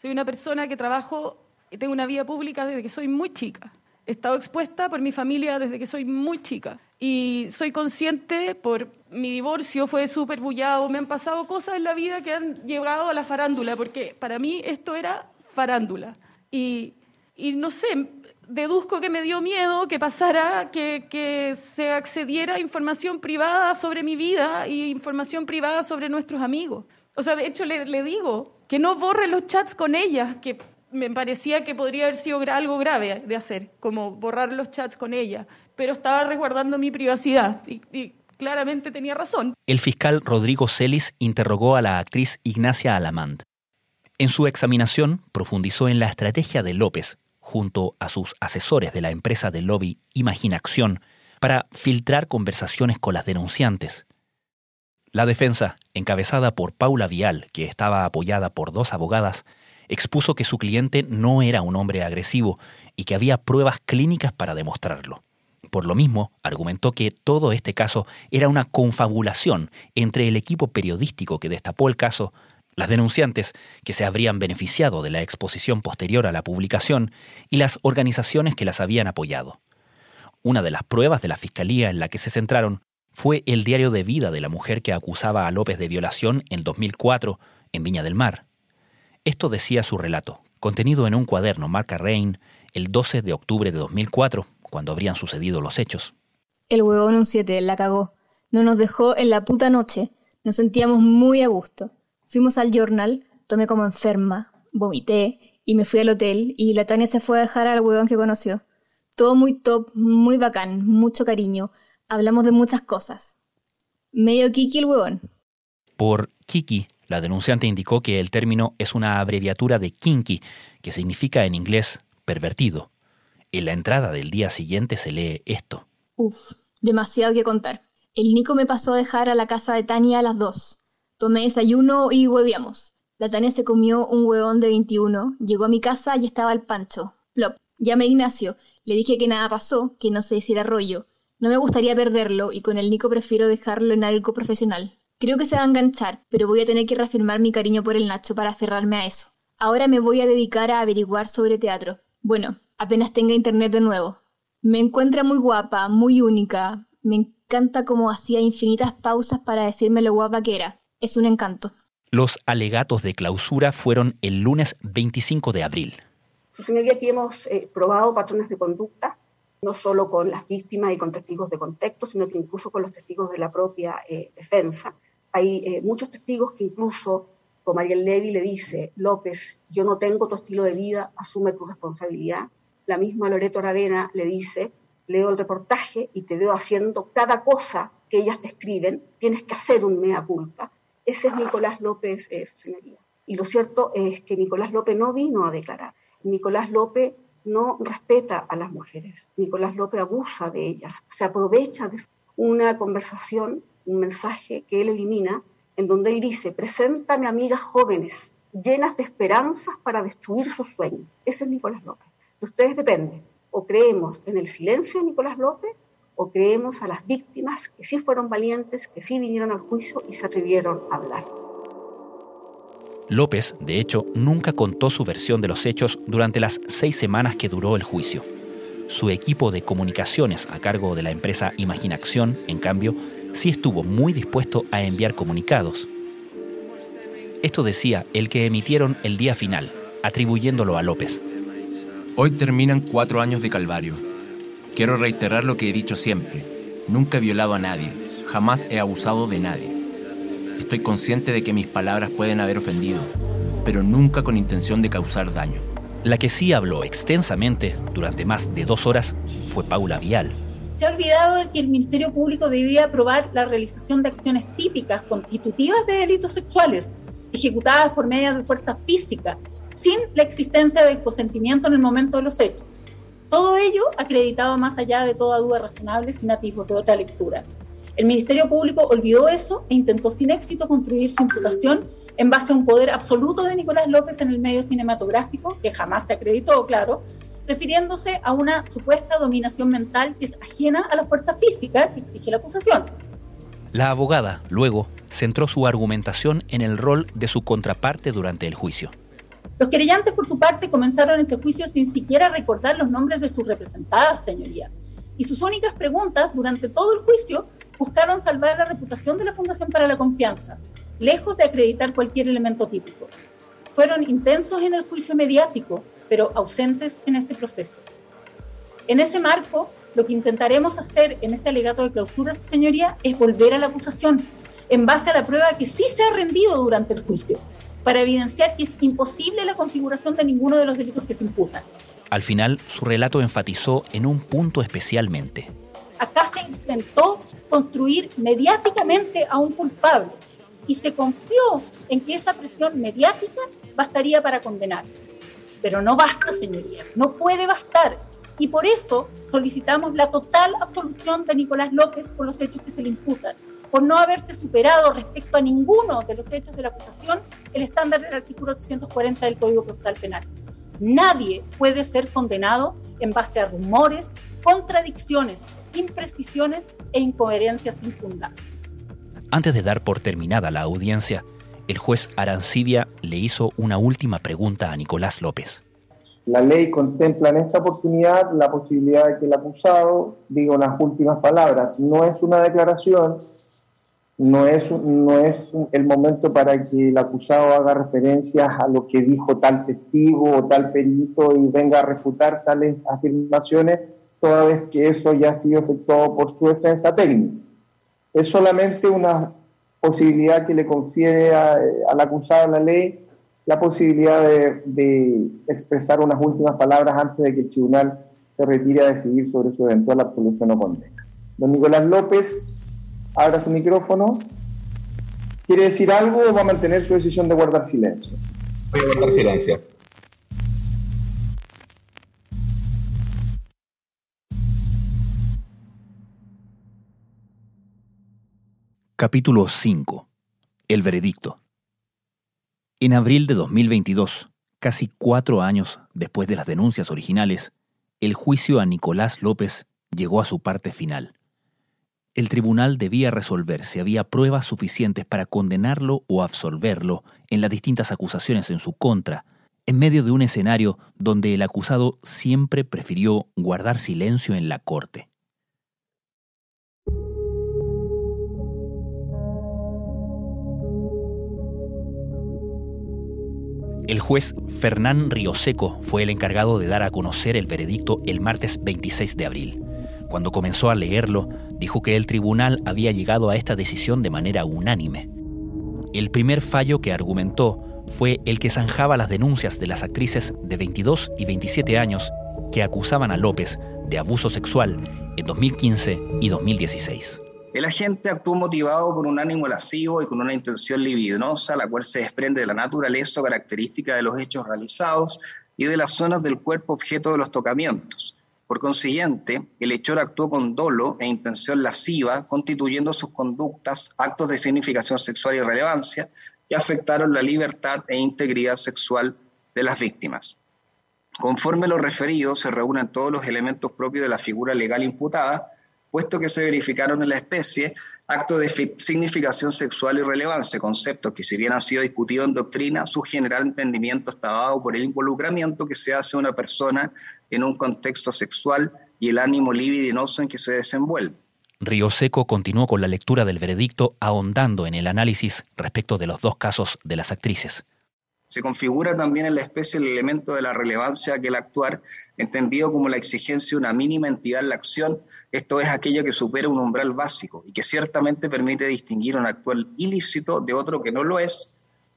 soy una persona que trabajo y tengo una vida pública desde que soy muy chica. He estado expuesta por mi familia desde que soy muy chica. Y soy consciente por mi divorcio, fue súper bullado, me han pasado cosas en la vida que han llegado a la farándula, porque para mí esto era farándula. Y, y no sé, deduzco que me dio miedo que pasara, que, que, se accediera a información privada sobre mi vida y información privada sobre nuestros amigos. O sea, de hecho le, le digo, que no borre los chats con ella, que me parecía que podría haber sido algo grave de hacer, como borrar los chats con ella, pero estaba resguardando mi privacidad y, claramente tenía razón. El fiscal Rodrigo Celis interrogó a la actriz Ignacia Alamand. En su examinación profundizó en la estrategia de López, junto a sus asesores de la empresa de lobby Imaginación, para filtrar conversaciones con las denunciantes, la defensa, encabezada por Paula Vial, que estaba apoyada por dos abogadas, expuso que su cliente no era un hombre agresivo y que había pruebas clínicas para demostrarlo. Por lo mismo, argumentó que todo este caso era una confabulación entre el equipo periodístico que destapó el caso, las denunciantes que se habrían beneficiado de la exposición posterior a la publicación y las organizaciones que las habían apoyado. Una de las pruebas de la Fiscalía en la que se centraron fue el diario de vida de la mujer que acusaba a López de violación en 2004 en Viña del Mar. Esto decía su relato, contenido en un cuaderno marca Rain el 12 de octubre de 2004, cuando habrían sucedido los hechos. El huevón un 7 la cagó. No nos dejó en la puta noche. Nos sentíamos muy a gusto. Fuimos al journal, tomé como enferma, vomité y me fui al hotel y la Tania se fue a dejar al huevón que conoció. Todo muy top, muy bacán, mucho cariño, hablamos de muchas cosas. Medio Kiki el huevón. Por Kiki, la denunciante indicó que el término es una abreviatura de kinky, que significa en inglés pervertido. En la entrada del día siguiente se lee esto. Uf, demasiado que contar. El Nico me pasó a dejar a la casa de Tania a las dos. Tomé desayuno y hueviamos. La Tania se comió un huevón de 21, llegó a mi casa y estaba el pancho. Plop. Llamé a Ignacio, le dije que nada pasó, que no se hiciera rollo, no me gustaría perderlo y con el Nico prefiero dejarlo en algo profesional. Creo que se va a enganchar, pero voy a tener que reafirmar mi cariño por el Nacho para aferrarme a eso. Ahora me voy a dedicar a averiguar sobre teatro. Bueno, apenas tenga internet de nuevo. Me encuentra muy guapa, muy única. Me encanta cómo hacía infinitas pausas para decirme lo guapa que era. Es un encanto. Los alegatos de clausura fueron el lunes 25 de abril. Su señoría, aquí hemos eh, probado patrones de conducta no solo con las víctimas y con testigos de contexto, sino que incluso con los testigos de la propia eh, defensa. Hay eh, muchos testigos que incluso, como Ariel Levy le dice, López, yo no tengo tu estilo de vida, asume tu responsabilidad. La misma Loreto Aradena le dice, leo el reportaje y te veo haciendo cada cosa que ellas describen, tienes que hacer un mea culpa. Ese es Nicolás López, eh, señoría. Y lo cierto es que Nicolás López no vino a declarar. Nicolás López no respeta a las mujeres. Nicolás López abusa de ellas, se aprovecha de una conversación, un mensaje que él elimina, en donde él dice, preséntame amigas jóvenes, llenas de esperanzas para destruir sus sueños. Ese es Nicolás López. De ustedes depende. O creemos en el silencio de Nicolás López o creemos a las víctimas que sí fueron valientes, que sí vinieron al juicio y se atrevieron a hablar. López, de hecho, nunca contó su versión de los hechos durante las seis semanas que duró el juicio. Su equipo de comunicaciones a cargo de la empresa Imaginación, en cambio, sí estuvo muy dispuesto a enviar comunicados. Esto decía el que emitieron el día final, atribuyéndolo a López. Hoy terminan cuatro años de calvario. Quiero reiterar lo que he dicho siempre. Nunca he violado a nadie. Jamás he abusado de nadie. Estoy consciente de que mis palabras pueden haber ofendido, pero nunca con intención de causar daño. La que sí habló extensamente durante más de dos horas fue Paula Vial. Se ha olvidado que el Ministerio Público debía aprobar la realización de acciones típicas constitutivas de delitos sexuales, ejecutadas por medio de fuerza física, sin la existencia de consentimiento en el momento de los hechos. Todo ello acreditado más allá de toda duda razonable sin atisbos de otra lectura. El Ministerio Público olvidó eso e intentó sin éxito construir su imputación en base a un poder absoluto de Nicolás López en el medio cinematográfico, que jamás se acreditó, claro, refiriéndose a una supuesta dominación mental que es ajena a la fuerza física que exige la acusación. La abogada, luego, centró su argumentación en el rol de su contraparte durante el juicio. Los querellantes, por su parte, comenzaron este juicio sin siquiera recordar los nombres de sus representadas, señoría. Y sus únicas preguntas durante todo el juicio buscaron salvar la reputación de la Fundación para la Confianza, lejos de acreditar cualquier elemento típico. Fueron intensos en el juicio mediático, pero ausentes en este proceso. En ese marco, lo que intentaremos hacer en este alegato de clausura, señoría, es volver a la acusación, en base a la prueba que sí se ha rendido durante el juicio, para evidenciar que es imposible la configuración de ninguno de los delitos que se imputan. Al final, su relato enfatizó en un punto especialmente. Acá se intentó construir mediáticamente a un culpable y se confió en que esa presión mediática bastaría para condenar. Pero no basta, señorías, no puede bastar. Y por eso solicitamos la total absolución de Nicolás López por los hechos que se le imputan por no haberse superado respecto a ninguno de los hechos de la acusación el estándar del artículo 840 del Código Procesal Penal. Nadie puede ser condenado en base a rumores, contradicciones, imprecisiones e incoherencias infundadas. Antes de dar por terminada la audiencia, el juez Arancibia le hizo una última pregunta a Nicolás López. La ley contempla en esta oportunidad la posibilidad de que el acusado diga unas últimas palabras. No es una declaración, no es, no es el momento para que el acusado haga referencias a lo que dijo tal testigo o tal perito y venga a refutar tales afirmaciones, toda vez que eso ya ha sido efectuado por su defensa técnica. Es solamente una posibilidad que le confiere al acusado la ley la posibilidad de, de expresar unas últimas palabras antes de que el tribunal se retire a decidir sobre su eventual absolución o condena. Don Nicolás López, abra su micrófono. ¿Quiere decir algo o va a mantener su decisión de guardar silencio? Voy a guardar silencio. Capítulo 5. El veredicto. En abril de 2022, casi cuatro años después de las denuncias originales, el juicio a Nicolás López llegó a su parte final el tribunal debía resolver si había pruebas suficientes para condenarlo o absolverlo en las distintas acusaciones en su contra, en medio de un escenario donde el acusado siempre prefirió guardar silencio en la corte. El juez Fernán Rioseco fue el encargado de dar a conocer el veredicto el martes 26 de abril. Cuando comenzó a leerlo, dijo que el tribunal había llegado a esta decisión de manera unánime. El primer fallo que argumentó fue el que zanjaba las denuncias de las actrices de 22 y 27 años que acusaban a López de abuso sexual en 2015 y 2016. El agente actuó motivado por un ánimo lascivo y con una intención libidinosa, la cual se desprende de la naturaleza o característica de los hechos realizados y de las zonas del cuerpo objeto de los tocamientos, por consiguiente, el hechor actuó con dolo e intención lasciva, constituyendo sus conductas actos de significación sexual y relevancia que afectaron la libertad e integridad sexual de las víctimas. Conforme lo referido, se reúnen todos los elementos propios de la figura legal imputada, puesto que se verificaron en la especie acto de significación sexual y relevancia, conceptos que si bien han sido discutidos en doctrina, su general entendimiento está dado por el involucramiento que se hace a una persona en un contexto sexual y el ánimo libidinoso en que se desenvuelve. Río Seco continuó con la lectura del veredicto ahondando en el análisis respecto de los dos casos de las actrices. Se configura también en la especie el elemento de la relevancia que el actuar, entendido como la exigencia de una mínima entidad en la acción, esto es aquello que supera un umbral básico y que ciertamente permite distinguir un actual ilícito de otro que no lo es,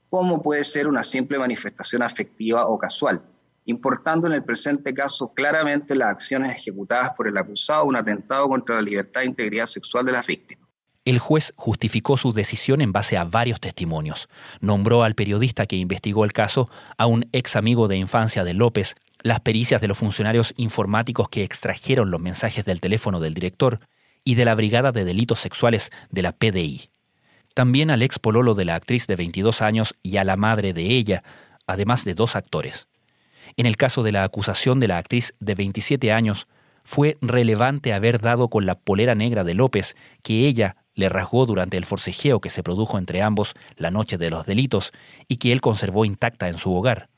como puede ser una simple manifestación afectiva o casual, importando en el presente caso claramente las acciones ejecutadas por el acusado un atentado contra la libertad e integridad sexual de las víctimas. El juez justificó su decisión en base a varios testimonios. Nombró al periodista que investigó el caso, a un ex amigo de infancia de López, las pericias de los funcionarios informáticos que extrajeron los mensajes del teléfono del director y de la Brigada de Delitos Sexuales de la PDI. También al ex pololo de la actriz de 22 años y a la madre de ella, además de dos actores. En el caso de la acusación de la actriz de 27 años, fue relevante haber dado con la polera negra de López que ella le rasgó durante el forcejeo que se produjo entre ambos la noche de los delitos y que él conservó intacta en su hogar.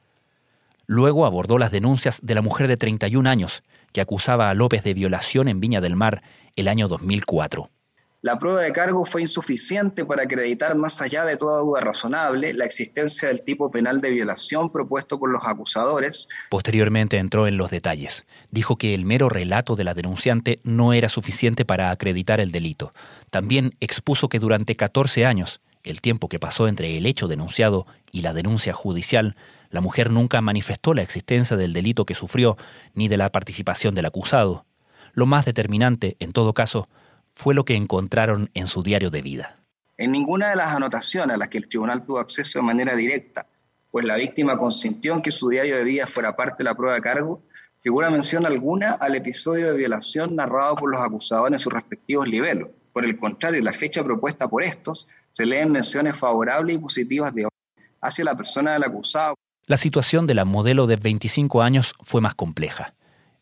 Luego abordó las denuncias de la mujer de 31 años que acusaba a López de violación en Viña del Mar el año 2004. La prueba de cargo fue insuficiente para acreditar más allá de toda duda razonable la existencia del tipo penal de violación propuesto por los acusadores. Posteriormente entró en los detalles. Dijo que el mero relato de la denunciante no era suficiente para acreditar el delito. También expuso que durante 14 años, el tiempo que pasó entre el hecho denunciado y la denuncia judicial, la mujer nunca manifestó la existencia del delito que sufrió ni de la participación del acusado. Lo más determinante, en todo caso, fue lo que encontraron en su diario de vida. En ninguna de las anotaciones a las que el tribunal tuvo acceso de manera directa, pues la víctima consintió en que su diario de vida fuera parte de la prueba de cargo, figura mención alguna al episodio de violación narrado por los acusados en sus respectivos niveles. Por el contrario, en la fecha propuesta por estos se leen menciones favorables y positivas de hacia la persona del acusado la situación de la modelo de 25 años fue más compleja.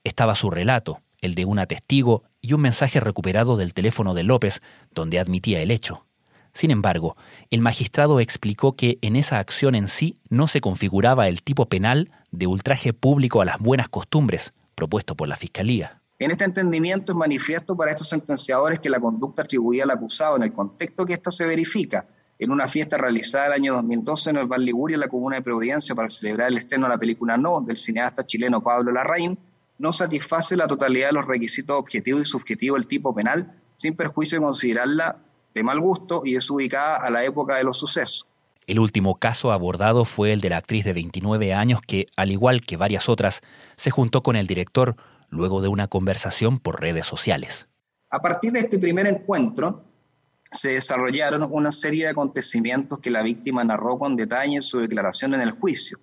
Estaba su relato, el de una testigo y un mensaje recuperado del teléfono de López, donde admitía el hecho. Sin embargo, el magistrado explicó que en esa acción en sí no se configuraba el tipo penal de ultraje público a las buenas costumbres propuesto por la Fiscalía. En este entendimiento es manifiesto para estos sentenciadores que la conducta atribuida al acusado en el contexto que ésta se verifica en una fiesta realizada el año 2012 en el Val Liguria, en la comuna de Providencia, para celebrar el estreno de la película No, del cineasta chileno Pablo Larraín, no satisface la totalidad de los requisitos objetivos y subjetivos del tipo penal, sin perjuicio de considerarla de mal gusto y desubicada a la época de los sucesos. El último caso abordado fue el de la actriz de 29 años que, al igual que varias otras, se juntó con el director luego de una conversación por redes sociales. A partir de este primer encuentro, se desarrollaron una serie de acontecimientos que la víctima narró con detalle en su declaración en el juicio,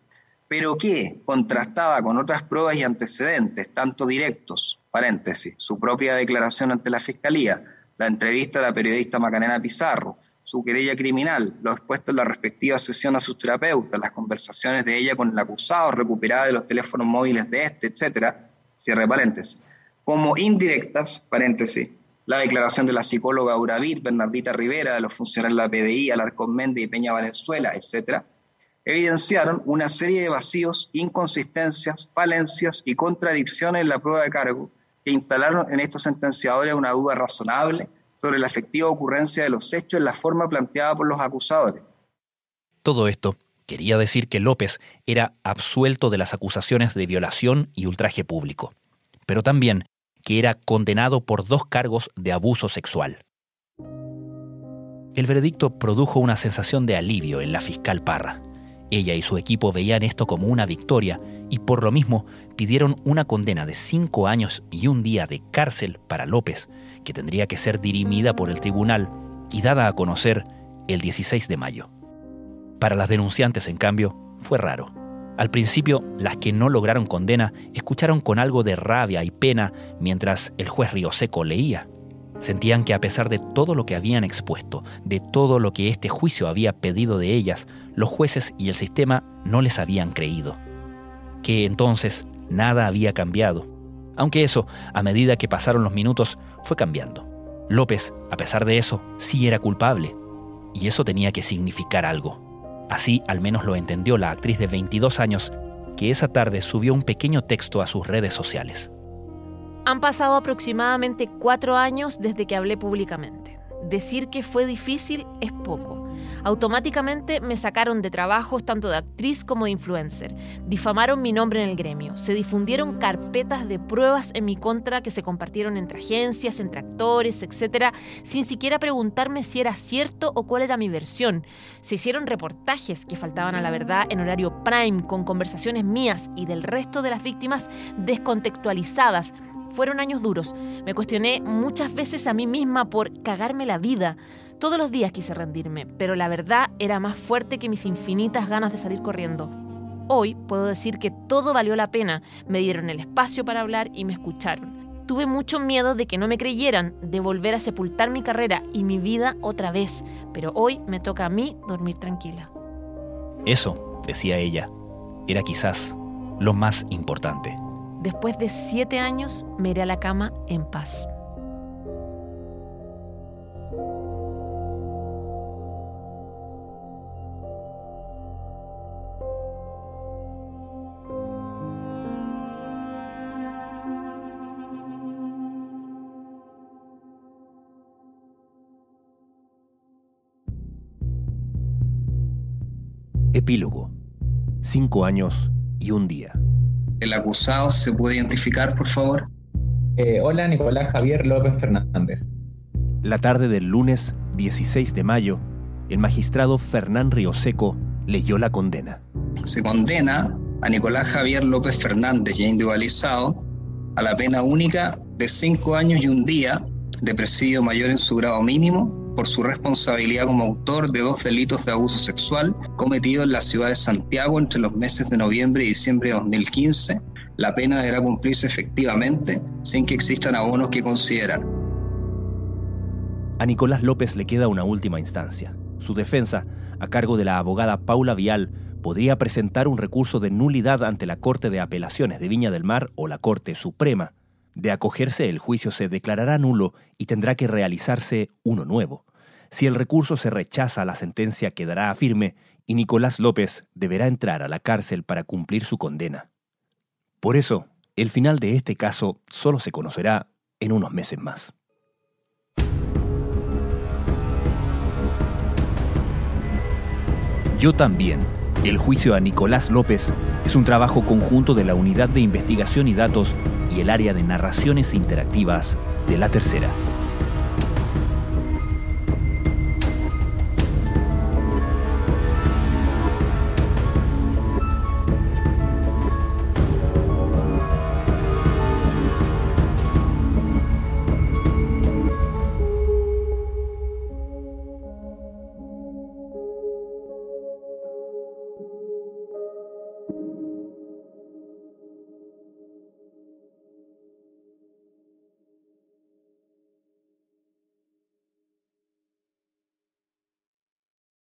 pero que contrastaba con otras pruebas y antecedentes, tanto directos, paréntesis, su propia declaración ante la Fiscalía, la entrevista de la periodista Macarena Pizarro, su querella criminal, lo expuesto en la respectiva sesión a sus terapeutas, las conversaciones de ella con el acusado, recuperadas de los teléfonos móviles de este, etcétera, cierre paréntesis, como indirectas, paréntesis, la declaración de la psicóloga Uravir, Bernardita Rivera, de los funcionarios de la PDI, Alarcón Méndez y Peña Valenzuela, etcétera, evidenciaron una serie de vacíos, inconsistencias, falencias y contradicciones en la prueba de cargo que instalaron en estos sentenciadores una duda razonable sobre la efectiva ocurrencia de los hechos en la forma planteada por los acusadores. Todo esto quería decir que López era absuelto de las acusaciones de violación y ultraje público, pero también que era condenado por dos cargos de abuso sexual. El veredicto produjo una sensación de alivio en la fiscal Parra. Ella y su equipo veían esto como una victoria y por lo mismo pidieron una condena de cinco años y un día de cárcel para López, que tendría que ser dirimida por el tribunal y dada a conocer el 16 de mayo. Para las denunciantes, en cambio, fue raro. Al principio, las que no lograron condena escucharon con algo de rabia y pena mientras el juez Río Seco leía. Sentían que a pesar de todo lo que habían expuesto, de todo lo que este juicio había pedido de ellas, los jueces y el sistema no les habían creído. Que entonces nada había cambiado. Aunque eso, a medida que pasaron los minutos, fue cambiando. López, a pesar de eso, sí era culpable. Y eso tenía que significar algo. Así al menos lo entendió la actriz de 22 años, que esa tarde subió un pequeño texto a sus redes sociales. Han pasado aproximadamente cuatro años desde que hablé públicamente. Decir que fue difícil es poco. Automáticamente me sacaron de trabajos tanto de actriz como de influencer. Difamaron mi nombre en el gremio. Se difundieron carpetas de pruebas en mi contra que se compartieron entre agencias, entre actores, etc., sin siquiera preguntarme si era cierto o cuál era mi versión. Se hicieron reportajes que faltaban a la verdad en horario prime con conversaciones mías y del resto de las víctimas descontextualizadas fueron años duros. Me cuestioné muchas veces a mí misma por cagarme la vida. Todos los días quise rendirme, pero la verdad era más fuerte que mis infinitas ganas de salir corriendo. Hoy puedo decir que todo valió la pena. Me dieron el espacio para hablar y me escucharon. Tuve mucho miedo de que no me creyeran, de volver a sepultar mi carrera y mi vida otra vez, pero hoy me toca a mí dormir tranquila. Eso, decía ella, era quizás lo más importante. Después de siete años me iré a la cama en paz. Epílogo. Cinco años y un día. ¿El acusado se puede identificar, por favor? Eh, hola, Nicolás Javier López Fernández. La tarde del lunes 16 de mayo, el magistrado Fernán Rioseco leyó la condena. Se condena a Nicolás Javier López Fernández, ya individualizado, a la pena única de cinco años y un día de presidio mayor en su grado mínimo por su responsabilidad como autor de dos delitos de abuso sexual cometidos en la ciudad de Santiago entre los meses de noviembre y diciembre de 2015. La pena deberá cumplirse efectivamente sin que existan abonos que considerar. A Nicolás López le queda una última instancia. Su defensa, a cargo de la abogada Paula Vial, podría presentar un recurso de nulidad ante la Corte de Apelaciones de Viña del Mar o la Corte Suprema. De acogerse, el juicio se declarará nulo y tendrá que realizarse uno nuevo. Si el recurso se rechaza, la sentencia quedará firme y Nicolás López deberá entrar a la cárcel para cumplir su condena. Por eso, el final de este caso solo se conocerá en unos meses más. Yo también. El juicio a Nicolás López es un trabajo conjunto de la Unidad de Investigación y Datos y el área de narraciones interactivas de la tercera.